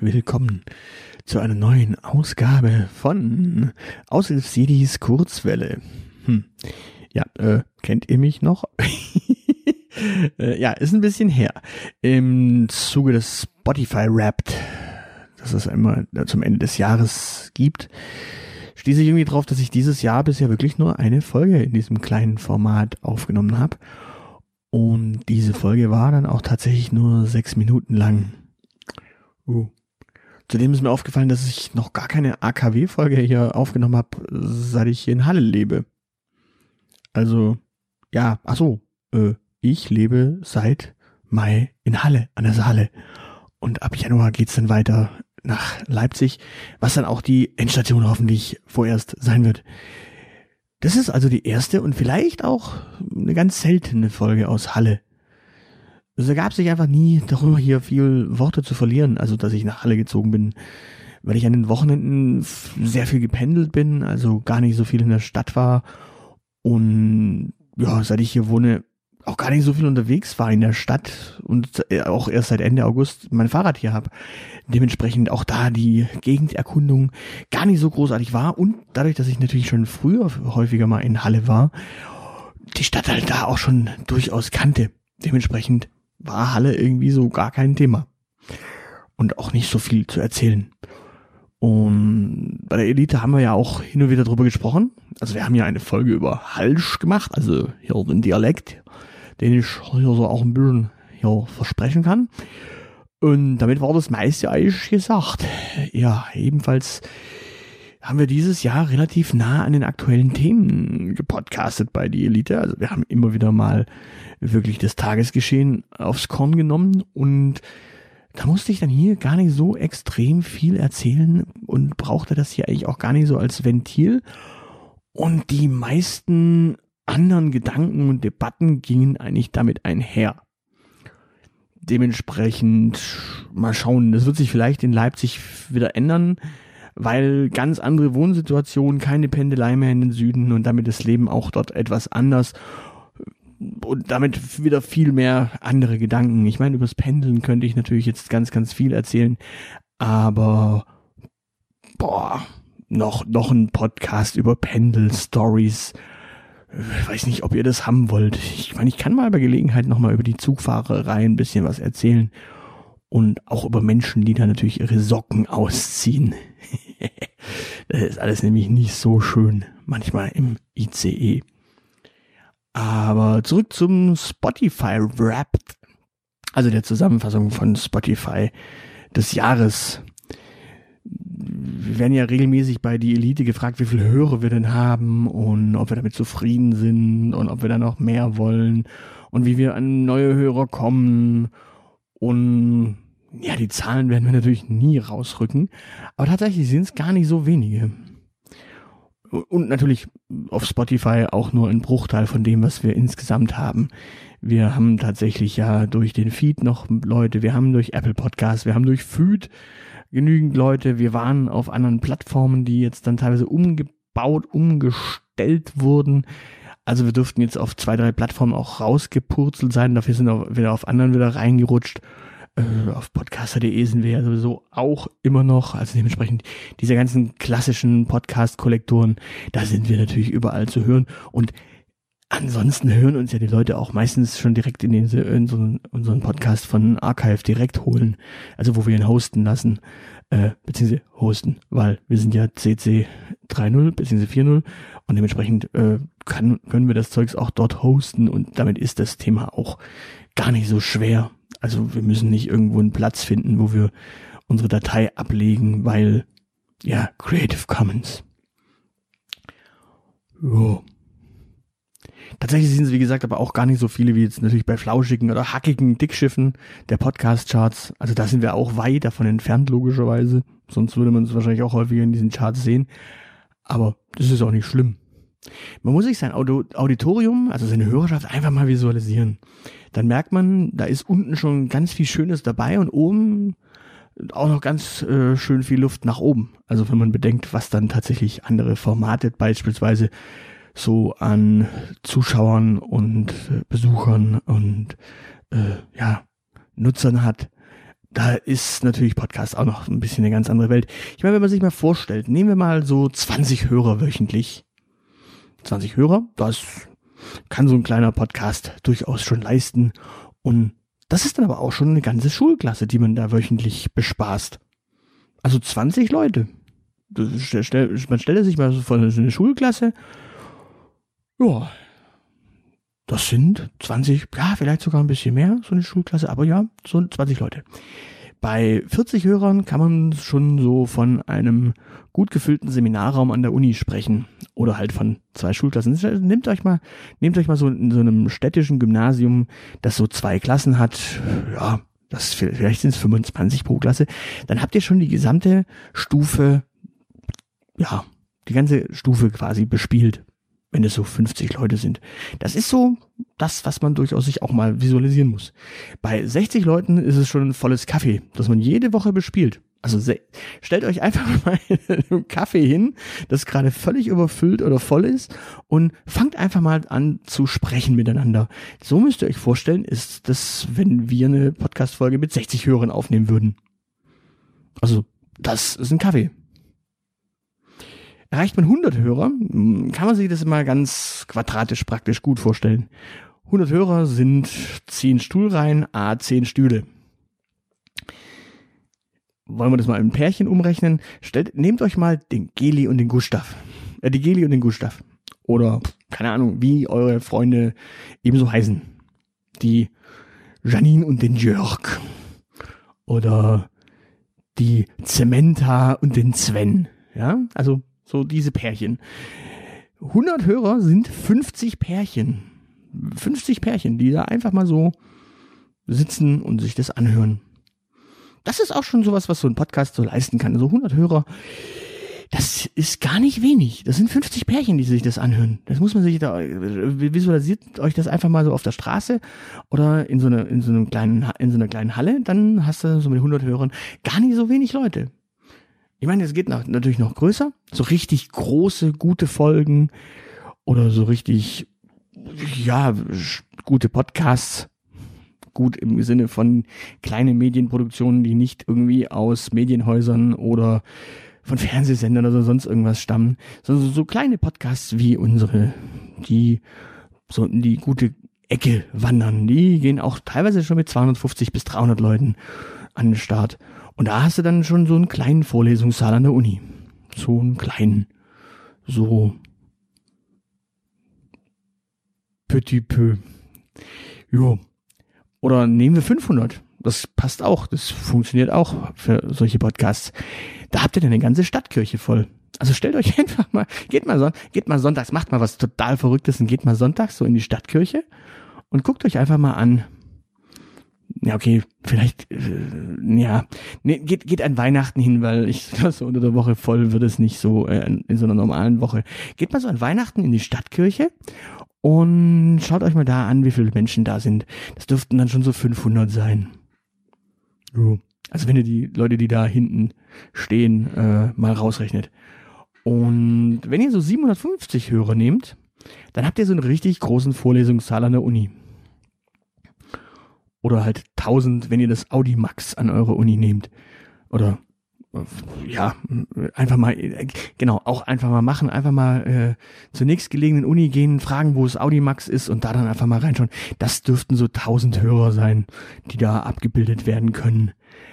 Willkommen zu einer neuen Ausgabe von Aushilfsidis Kurzwelle. Hm. Ja, äh, kennt ihr mich noch? äh, ja, ist ein bisschen her. Im Zuge des Spotify Wrapped, das es immer zum Ende des Jahres gibt, schließe ich irgendwie drauf, dass ich dieses Jahr bisher wirklich nur eine Folge in diesem kleinen Format aufgenommen habe. Und diese Folge war dann auch tatsächlich nur sechs Minuten lang. Uh. Zudem ist mir aufgefallen, dass ich noch gar keine AKW-Folge hier aufgenommen habe, seit ich hier in Halle lebe. Also, ja, ach so, äh, ich lebe seit Mai in Halle, an der Saale. Und ab Januar geht's dann weiter nach Leipzig, was dann auch die Endstation hoffentlich vorerst sein wird. Das ist also die erste und vielleicht auch eine ganz seltene Folge aus Halle. Es ergab sich einfach nie darüber, hier viel Worte zu verlieren, also dass ich nach Halle gezogen bin, weil ich an den Wochenenden sehr viel gependelt bin, also gar nicht so viel in der Stadt war und ja, seit ich hier wohne, auch gar nicht so viel unterwegs war in der Stadt und äh, auch erst seit Ende August mein Fahrrad hier habe. Dementsprechend auch da die Gegenderkundung gar nicht so großartig war und dadurch, dass ich natürlich schon früher häufiger mal in Halle war, die Stadt halt da auch schon durchaus kannte. Dementsprechend war Halle irgendwie so gar kein Thema. Und auch nicht so viel zu erzählen. Und bei der Elite haben wir ja auch hin und wieder drüber gesprochen. Also wir haben ja eine Folge über Halsch gemacht, also hier den Dialekt den ich hier so auch ein bisschen hier versprechen kann. Und damit war das meiste eigentlich gesagt. Ja, ebenfalls haben wir dieses Jahr relativ nah an den aktuellen Themen gepodcastet bei die Elite. Also wir haben immer wieder mal wirklich das Tagesgeschehen aufs Korn genommen und da musste ich dann hier gar nicht so extrem viel erzählen und brauchte das hier eigentlich auch gar nicht so als Ventil. Und die meisten anderen Gedanken und Debatten gingen eigentlich damit einher. Dementsprechend mal schauen, das wird sich vielleicht in Leipzig wieder ändern, weil ganz andere Wohnsituationen, keine Pendelei mehr in den Süden und damit das Leben auch dort etwas anders und damit wieder viel mehr andere Gedanken. Ich meine, übers Pendeln könnte ich natürlich jetzt ganz, ganz viel erzählen, aber boah, noch, noch ein Podcast über Pendel-Stories ich weiß nicht, ob ihr das haben wollt. Ich meine, ich kann mal bei Gelegenheit nochmal über die Zugfahrerei ein bisschen was erzählen. Und auch über Menschen, die da natürlich ihre Socken ausziehen. das ist alles nämlich nicht so schön. Manchmal im ICE. Aber zurück zum Spotify Rap. Also der Zusammenfassung von Spotify des Jahres wir werden ja regelmäßig bei die Elite gefragt, wie viele Hörer wir denn haben und ob wir damit zufrieden sind und ob wir da noch mehr wollen und wie wir an neue Hörer kommen. Und ja, die Zahlen werden wir natürlich nie rausrücken, aber tatsächlich sind es gar nicht so wenige. Und natürlich auf Spotify auch nur ein Bruchteil von dem, was wir insgesamt haben. Wir haben tatsächlich ja durch den Feed noch Leute, wir haben durch Apple Podcasts, wir haben durch Feed genügend Leute. Wir waren auf anderen Plattformen, die jetzt dann teilweise umgebaut, umgestellt wurden. Also wir durften jetzt auf zwei, drei Plattformen auch rausgepurzelt sein. Dafür sind wir wieder auf anderen wieder reingerutscht. Äh, auf podcaster.de sind wir ja sowieso auch immer noch. Also dementsprechend diese ganzen klassischen Podcast-Kollektoren, da sind wir natürlich überall zu hören. Und Ansonsten hören uns ja die Leute auch meistens schon direkt in, den, in so unseren Podcast von Archive direkt holen, also wo wir ihn hosten lassen, äh, beziehungsweise hosten, weil wir sind ja CC 3.0 beziehungsweise 4.0 und dementsprechend äh, kann, können wir das Zeugs auch dort hosten und damit ist das Thema auch gar nicht so schwer. Also wir müssen nicht irgendwo einen Platz finden, wo wir unsere Datei ablegen, weil ja, Creative Commons. Jo. Tatsächlich sind es, wie gesagt, aber auch gar nicht so viele wie jetzt natürlich bei flauschigen oder hackigen Dickschiffen der Podcast-Charts. Also da sind wir auch weit davon entfernt, logischerweise. Sonst würde man es wahrscheinlich auch häufiger in diesen Charts sehen. Aber das ist auch nicht schlimm. Man muss sich sein Auditorium, also seine Hörerschaft einfach mal visualisieren. Dann merkt man, da ist unten schon ganz viel Schönes dabei und oben auch noch ganz äh, schön viel Luft nach oben. Also wenn man bedenkt, was dann tatsächlich andere Formate beispielsweise so an Zuschauern und Besuchern und äh, ja, Nutzern hat, da ist natürlich Podcast auch noch ein bisschen eine ganz andere Welt. Ich meine, wenn man sich mal vorstellt, nehmen wir mal so 20 Hörer wöchentlich. 20 Hörer, das kann so ein kleiner Podcast durchaus schon leisten. Und das ist dann aber auch schon eine ganze Schulklasse, die man da wöchentlich bespaßt. Also 20 Leute. man stellt sich mal so vor so eine Schulklasse. Ja, das sind 20, ja, vielleicht sogar ein bisschen mehr, so eine Schulklasse, aber ja, so 20 Leute. Bei 40 Hörern kann man schon so von einem gut gefüllten Seminarraum an der Uni sprechen oder halt von zwei Schulklassen. Nehmt euch mal, nehmt euch mal so in so einem städtischen Gymnasium, das so zwei Klassen hat, ja, das vielleicht sind es 25 pro Klasse, dann habt ihr schon die gesamte Stufe, ja, die ganze Stufe quasi bespielt wenn es so 50 Leute sind. Das ist so das, was man durchaus sich auch mal visualisieren muss. Bei 60 Leuten ist es schon ein volles Kaffee, das man jede Woche bespielt. Also stellt euch einfach mal einen Kaffee hin, das gerade völlig überfüllt oder voll ist und fangt einfach mal an zu sprechen miteinander. So müsst ihr euch vorstellen, ist das, wenn wir eine Podcast-Folge mit 60 Hörern aufnehmen würden. Also, das ist ein Kaffee. Erreicht man 100 Hörer, hm, kann man sich das immer ganz quadratisch praktisch gut vorstellen. 100 Hörer sind 10 Stuhlreihen, a 10 Stühle. Wollen wir das mal in Pärchen umrechnen? Stellt, nehmt euch mal den Geli und den Gustav. Äh, die Geli und den Gustav. Oder, keine Ahnung, wie eure Freunde ebenso heißen. Die Janine und den Jörg. Oder die Zementa und den Sven. Ja, also so diese Pärchen. 100 Hörer sind 50 Pärchen. 50 Pärchen, die da einfach mal so sitzen und sich das anhören. Das ist auch schon sowas, was so ein Podcast so leisten kann. So also 100 Hörer, das ist gar nicht wenig. Das sind 50 Pärchen, die sich das anhören. Das muss man sich da, visualisiert euch das einfach mal so auf der Straße oder in so, einer in so einem kleinen, in so einer kleinen Halle. Dann hast du so mit 100 Hörern gar nicht so wenig Leute. Ich meine, es geht noch, natürlich noch größer. So richtig große, gute Folgen oder so richtig, ja, gute Podcasts. Gut im Sinne von kleine Medienproduktionen, die nicht irgendwie aus Medienhäusern oder von Fernsehsendern oder sonst irgendwas stammen, sondern so kleine Podcasts wie unsere, die so in die gute Ecke wandern. Die gehen auch teilweise schon mit 250 bis 300 Leuten an den Start. Und da hast du dann schon so einen kleinen Vorlesungssaal an der Uni. So einen kleinen, so petit peu. Jo. Oder nehmen wir 500. Das passt auch. Das funktioniert auch für solche Podcasts. Da habt ihr dann eine ganze Stadtkirche voll. Also stellt euch einfach mal, geht mal, geht mal sonntags, macht mal was total Verrücktes und geht mal sonntags so in die Stadtkirche und guckt euch einfach mal an, ja, okay, vielleicht, äh, ja, nee, geht, geht an Weihnachten hin, weil ich so unter der Woche voll wird es nicht so äh, in so einer normalen Woche. Geht mal so an Weihnachten in die Stadtkirche und schaut euch mal da an, wie viele Menschen da sind. Das dürften dann schon so 500 sein. Jo. Also wenn ihr die Leute, die da hinten stehen, äh, mal rausrechnet. Und wenn ihr so 750 Hörer nehmt, dann habt ihr so einen richtig großen Vorlesungssaal an der Uni oder halt 1000, wenn ihr das Audi Max an eure Uni nehmt. Oder ja, einfach mal, genau, auch einfach mal machen, einfach mal äh, zur nächstgelegenen Uni gehen, fragen, wo es Audi Max ist und da dann einfach mal reinschauen. Das dürften so 1000 Hörer sein, die da abgebildet werden können.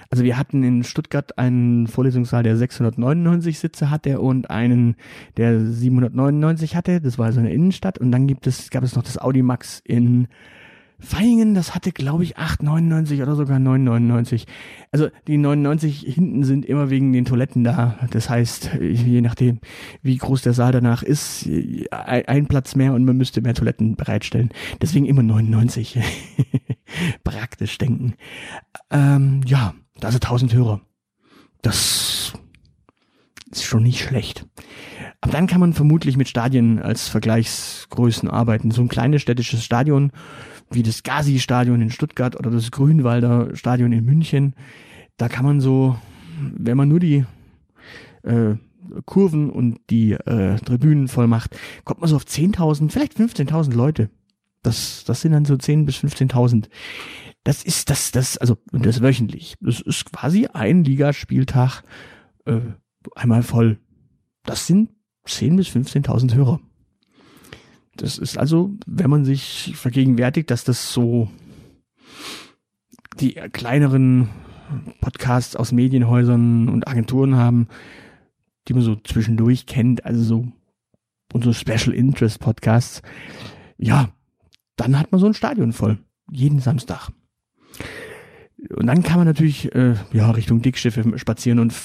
Also wir hatten in Stuttgart einen Vorlesungssaal, der 699 Sitze hatte und einen, der 799 hatte. Das war so eine Innenstadt. Und dann gibt es, gab es noch das Audi Max in Feingen, das hatte, glaube ich, 8,99 oder sogar 9,99. Also die 99 hinten sind immer wegen den Toiletten da. Das heißt, je nachdem, wie groß der Saal danach ist, ein Platz mehr und man müsste mehr Toiletten bereitstellen. Deswegen immer 99. Praktisch denken. Ähm, ja, da sind 1000 Hörer. Das ist schon nicht schlecht. Aber dann kann man vermutlich mit Stadien als Vergleichsgrößen arbeiten. So ein kleines städtisches Stadion wie das Gazi-Stadion in Stuttgart oder das Grünwalder Stadion in München. Da kann man so, wenn man nur die äh, Kurven und die äh, Tribünen voll macht, kommt man so auf 10.000, vielleicht 15.000 Leute. Das, das sind dann so 10.000 bis 15.000. Das ist das, das, also, das wöchentlich. Das ist quasi ein Ligaspieltag äh, einmal voll. Das sind 10.000 bis 15.000 Hörer. Das ist also, wenn man sich vergegenwärtigt, dass das so die kleineren Podcasts aus Medienhäusern und Agenturen haben, die man so zwischendurch kennt, also so unsere Special Interest Podcasts, ja, dann hat man so ein Stadion voll. Jeden Samstag. Und dann kann man natürlich äh, ja Richtung Dickschiffe spazieren und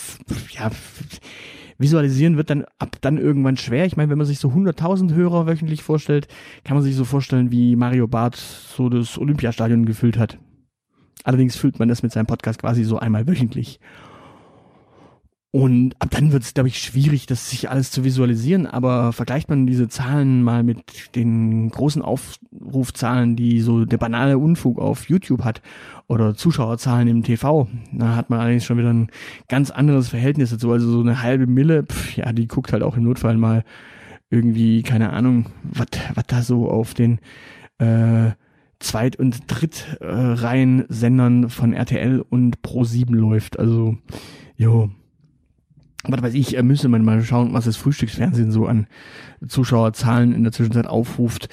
ja visualisieren wird dann ab dann irgendwann schwer. Ich meine, wenn man sich so 100.000 Hörer wöchentlich vorstellt, kann man sich so vorstellen, wie Mario Barth so das Olympiastadion gefüllt hat. Allerdings füllt man das mit seinem Podcast quasi so einmal wöchentlich. Und ab dann wird es, glaube ich, schwierig, das sich alles zu visualisieren. Aber vergleicht man diese Zahlen mal mit den großen Aufrufzahlen, die so der banale Unfug auf YouTube hat oder Zuschauerzahlen im TV, da hat man eigentlich schon wieder ein ganz anderes Verhältnis dazu. Also so eine halbe Mille, pf, ja, die guckt halt auch im Notfall mal irgendwie, keine Ahnung, was da so auf den äh, Zweit- und Drittreihen-Sendern von RTL und Pro7 läuft. Also, jo was weiß ich, müsste man mal schauen, was das Frühstücksfernsehen so an Zuschauerzahlen in der Zwischenzeit aufruft.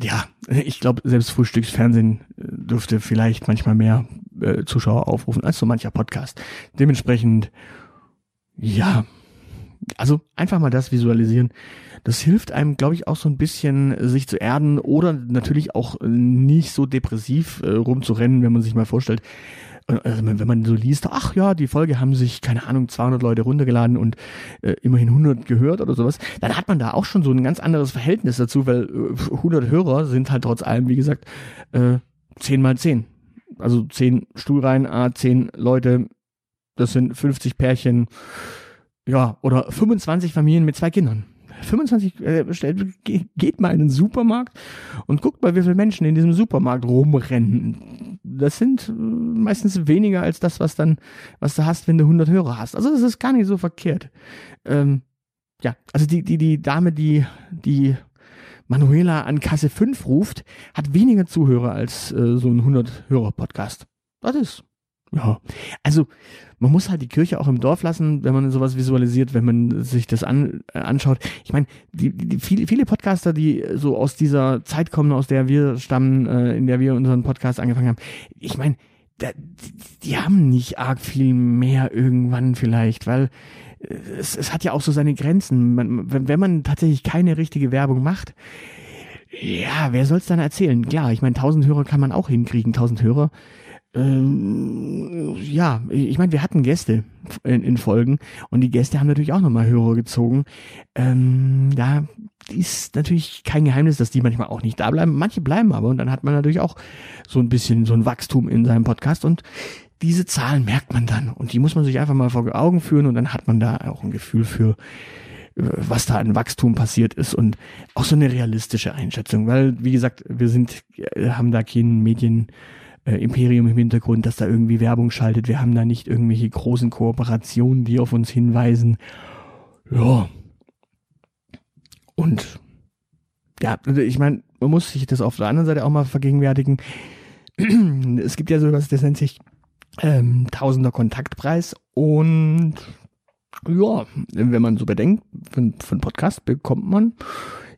Ja, ich glaube, selbst Frühstücksfernsehen äh, dürfte vielleicht manchmal mehr äh, Zuschauer aufrufen als so mancher Podcast. Dementsprechend, ja, also einfach mal das visualisieren. Das hilft einem, glaube ich, auch so ein bisschen, sich zu erden oder natürlich auch nicht so depressiv äh, rumzurennen, wenn man sich mal vorstellt, also wenn man so liest, ach ja, die Folge haben sich, keine Ahnung, 200 Leute runtergeladen und äh, immerhin 100 gehört oder sowas, dann hat man da auch schon so ein ganz anderes Verhältnis dazu, weil äh, 100 Hörer sind halt trotz allem, wie gesagt, äh, 10 mal 10. Also 10 Stuhlreihen, A, 10 Leute, das sind 50 Pärchen, ja, oder 25 Familien mit zwei Kindern. 25, äh, geht mal in den Supermarkt und guckt mal, wie viele Menschen in diesem Supermarkt rumrennen. Das sind äh, meistens weniger als das, was dann, was du hast, wenn du 100 Hörer hast. Also das ist gar nicht so verkehrt. Ähm, ja, also die, die, die Dame, die, die Manuela an Kasse 5 ruft, hat weniger Zuhörer als äh, so ein 100-Hörer-Podcast. Das ist ja, also man muss halt die Kirche auch im Dorf lassen, wenn man sowas visualisiert, wenn man sich das an, äh, anschaut. Ich meine, die, die, viele, viele Podcaster, die so aus dieser Zeit kommen, aus der wir stammen, äh, in der wir unseren Podcast angefangen haben, ich meine, die, die haben nicht arg viel mehr irgendwann vielleicht, weil äh, es, es hat ja auch so seine Grenzen. Man, wenn, wenn man tatsächlich keine richtige Werbung macht, ja, wer soll's dann erzählen? Klar, ich meine, 1000 Hörer kann man auch hinkriegen, 1000 Hörer ähm, ja, ich meine, wir hatten Gäste in, in, Folgen und die Gäste haben natürlich auch nochmal Hörer gezogen. Ähm, da ist natürlich kein Geheimnis, dass die manchmal auch nicht da bleiben. Manche bleiben aber und dann hat man natürlich auch so ein bisschen so ein Wachstum in seinem Podcast und diese Zahlen merkt man dann und die muss man sich einfach mal vor Augen führen und dann hat man da auch ein Gefühl für, äh, was da an Wachstum passiert ist und auch so eine realistische Einschätzung, weil wie gesagt, wir sind, äh, haben da keinen Medien äh, Imperium im Hintergrund, dass da irgendwie Werbung schaltet. Wir haben da nicht irgendwelche großen Kooperationen, die auf uns hinweisen. Ja. Und ja, also ich meine, man muss sich das auf der anderen Seite auch mal vergegenwärtigen. es gibt ja sowas, das nennt sich ähm, Tausender Kontaktpreis und ja, wenn man so bedenkt, von, von Podcast bekommt man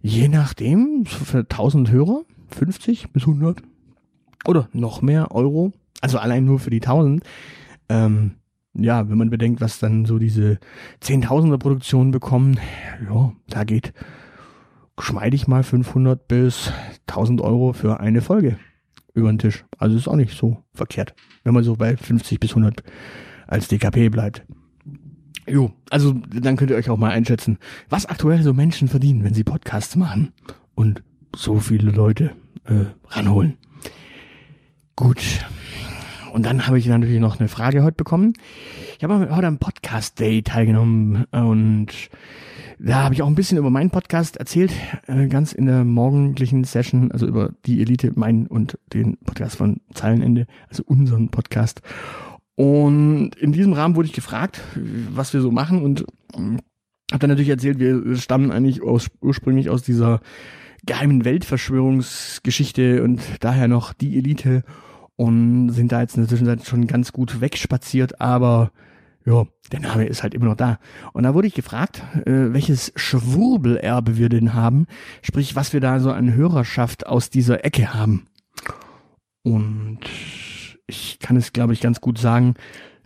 je nachdem für 1000 Hörer 50 bis 100 oder noch mehr Euro, also allein nur für die 1000. Ähm, ja, wenn man bedenkt, was dann so diese Zehntausender Produktionen bekommen, ja, da geht geschmeidig mal 500 bis 1000 Euro für eine Folge über den Tisch. Also ist auch nicht so verkehrt, wenn man so bei 50 bis 100 als DKP bleibt. Jo, also dann könnt ihr euch auch mal einschätzen, was aktuell so Menschen verdienen, wenn sie Podcasts machen und so viele Leute äh, ranholen. Gut. Und dann habe ich natürlich noch eine Frage heute bekommen. Ich habe heute am Podcast Day teilgenommen und da habe ich auch ein bisschen über meinen Podcast erzählt, äh, ganz in der morgendlichen Session, also über die Elite, meinen und den Podcast von Zeilenende, also unseren Podcast. Und in diesem Rahmen wurde ich gefragt, was wir so machen und habe dann natürlich erzählt, wir stammen eigentlich aus, ursprünglich aus dieser geheimen Weltverschwörungsgeschichte und daher noch die Elite und sind da jetzt in der Zwischenzeit schon ganz gut wegspaziert, aber ja, der Name ist halt immer noch da. Und da wurde ich gefragt, äh, welches Schwurbelerbe wir denn haben, sprich, was wir da so an Hörerschaft aus dieser Ecke haben. Und ich kann es, glaube ich, ganz gut sagen,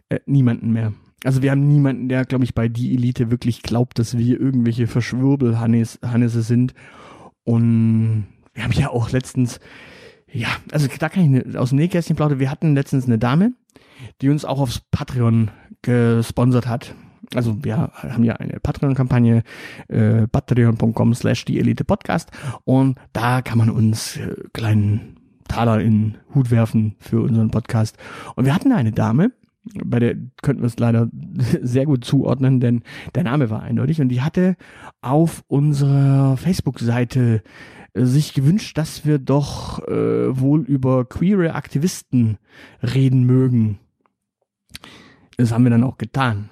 äh, niemanden mehr. Also wir haben niemanden, der, glaube ich, bei die Elite wirklich glaubt, dass wir irgendwelche Verschwurbelhannisse sind. Und wir haben ja auch letztens, ja, also da kann ich aus dem Nähkästchen plaudern. Wir hatten letztens eine Dame, die uns auch aufs Patreon gesponsert hat. Also wir haben ja eine Patreon-Kampagne, äh, patreon.com slash die Elite Podcast und da kann man uns äh, kleinen Taler in Hut werfen für unseren Podcast. Und wir hatten eine Dame, bei der könnten wir es leider sehr gut zuordnen, denn der Name war eindeutig und die hatte auf unserer Facebook-Seite äh, sich gewünscht, dass wir doch äh, wohl über queere Aktivisten reden mögen. Das haben wir dann auch getan.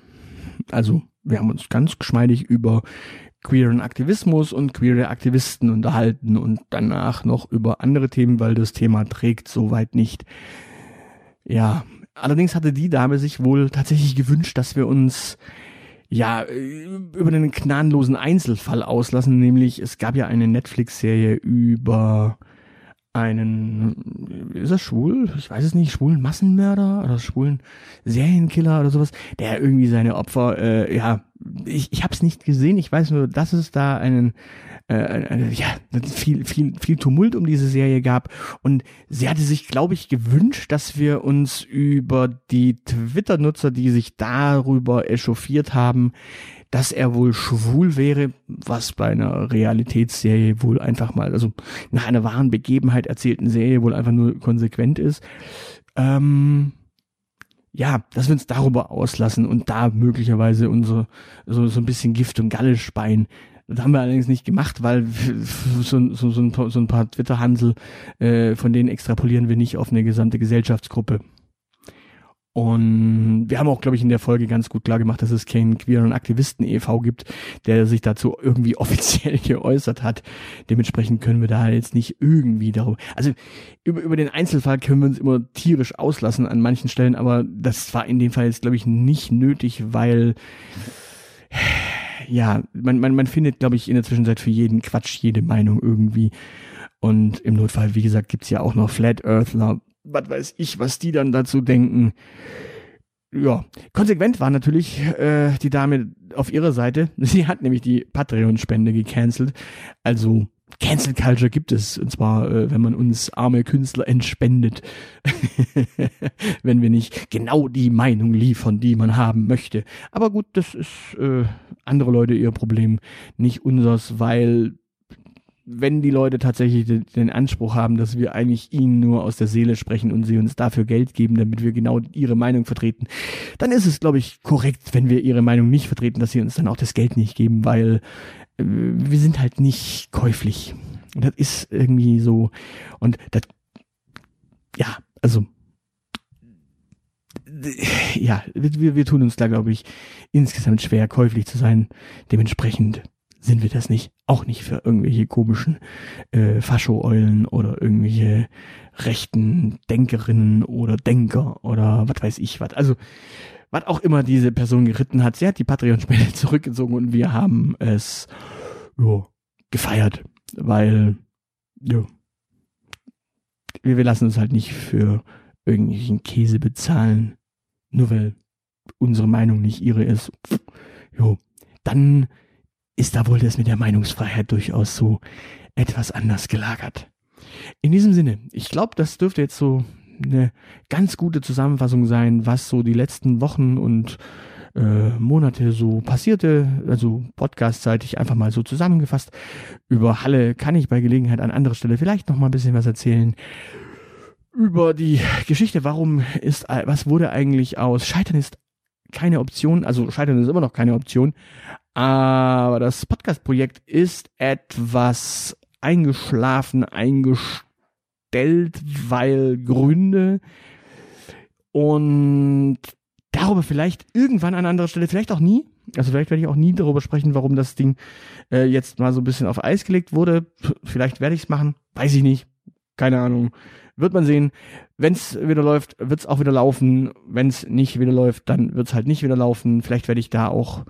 Also wir haben uns ganz geschmeidig über queeren Aktivismus und queere Aktivisten unterhalten und danach noch über andere Themen, weil das Thema trägt soweit nicht. Ja, allerdings hatte die Dame sich wohl tatsächlich gewünscht, dass wir uns ja über einen gnadenlosen Einzelfall auslassen, nämlich es gab ja eine Netflix-Serie über einen, ist er schwul? Ich weiß es nicht, schwulen Massenmörder oder schwulen Serienkiller oder sowas, der irgendwie seine Opfer, äh, ja, ich, ich habe es nicht gesehen, ich weiß nur, dass es da einen, äh, äh, ja, viel, viel, viel Tumult um diese Serie gab und sie hatte sich, glaube ich, gewünscht, dass wir uns über die Twitter-Nutzer, die sich darüber echauffiert haben, dass er wohl schwul wäre, was bei einer Realitätsserie wohl einfach mal, also nach einer wahren Begebenheit erzählten Serie wohl einfach nur konsequent ist. Ähm, ja, dass wir uns darüber auslassen und da möglicherweise unsere so, so ein bisschen Gift und Galle speien. Das haben wir allerdings nicht gemacht, weil so, so, so, ein, paar, so ein paar Twitter-Hansel, äh, von denen extrapolieren wir nicht auf eine gesamte Gesellschaftsgruppe. Und wir haben auch, glaube ich, in der Folge ganz gut klar gemacht, dass es keinen queeren Aktivisten e.V. gibt, der sich dazu irgendwie offiziell geäußert hat. Dementsprechend können wir da jetzt nicht irgendwie darüber. Also über, über den Einzelfall können wir uns immer tierisch auslassen an manchen Stellen, aber das war in dem Fall jetzt, glaube ich, nicht nötig, weil ja, man, man, man findet, glaube ich, in der Zwischenzeit für jeden Quatsch jede Meinung irgendwie. Und im Notfall, wie gesagt, gibt's ja auch noch Flat Earthler, was weiß ich, was die dann dazu denken. Ja, konsequent war natürlich äh, die Dame auf ihrer Seite. Sie hat nämlich die Patreon-Spende gecancelt. Also Cancel Culture gibt es, und zwar, äh, wenn man uns arme Künstler entspendet, wenn wir nicht genau die Meinung liefern, die man haben möchte. Aber gut, das ist äh, andere Leute ihr Problem, nicht unseres, weil wenn die Leute tatsächlich den, den, Anspruch haben, dass wir eigentlich ihnen nur aus der Seele sprechen und sie uns dafür Geld geben, damit wir genau ihre Meinung vertreten, dann ist es, glaube ich, korrekt, wenn wir ihre Meinung nicht vertreten, dass sie uns dann auch das Geld nicht geben, weil äh, wir sind halt nicht käuflich. Das ist irgendwie so. Und das, ja, also, ja, wir, wir tun uns da, glaube ich, insgesamt schwer, käuflich zu sein. Dementsprechend sind wir das nicht. Auch nicht für irgendwelche komischen äh, Fascho-Eulen oder irgendwelche rechten Denkerinnen oder Denker oder was weiß ich was. Also, was auch immer diese Person geritten hat, sie hat die Patreon-Spende zurückgezogen und wir haben es jo, gefeiert, weil jo, wir, wir lassen uns halt nicht für irgendwelchen Käse bezahlen, nur weil unsere Meinung nicht ihre ist. Jo, dann ist da wohl das mit der Meinungsfreiheit durchaus so etwas anders gelagert. In diesem Sinne, ich glaube, das dürfte jetzt so eine ganz gute Zusammenfassung sein, was so die letzten Wochen und äh, Monate so passierte, also podcastseitig einfach mal so zusammengefasst. Über Halle kann ich bei Gelegenheit an anderer Stelle vielleicht noch mal ein bisschen was erzählen. Über die Geschichte, warum ist, was wurde eigentlich aus Scheitern ist keine Option, also Scheitern ist immer noch keine Option, aber das Podcast-Projekt ist etwas eingeschlafen, eingestellt, weil Gründe und darüber vielleicht irgendwann an anderer Stelle, vielleicht auch nie. Also vielleicht werde ich auch nie darüber sprechen, warum das Ding äh, jetzt mal so ein bisschen auf Eis gelegt wurde. Vielleicht werde ich es machen, weiß ich nicht. Keine Ahnung. Wird man sehen. Wenn es wieder läuft, wird es auch wieder laufen. Wenn es nicht wieder läuft, dann wird es halt nicht wieder laufen. Vielleicht werde ich da auch,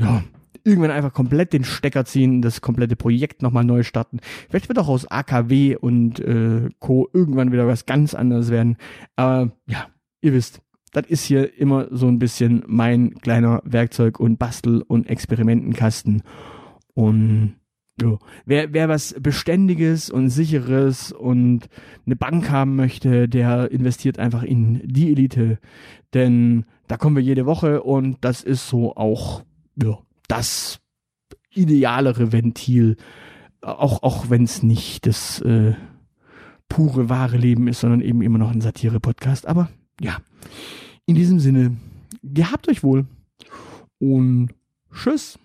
ja, irgendwann einfach komplett den Stecker ziehen, das komplette Projekt nochmal neu starten. Vielleicht wird auch aus AKW und äh, Co. irgendwann wieder was ganz anderes werden. Aber ja, ihr wisst, das ist hier immer so ein bisschen mein kleiner Werkzeug- und Bastel- und Experimentenkasten. Und ja, wer, wer was Beständiges und Sicheres und eine Bank haben möchte, der investiert einfach in die Elite. Denn da kommen wir jede Woche und das ist so auch ja, das idealere Ventil. Auch, auch wenn es nicht das äh, pure, wahre Leben ist, sondern eben immer noch ein Satire-Podcast. Aber ja, in diesem Sinne, gehabt euch wohl und tschüss.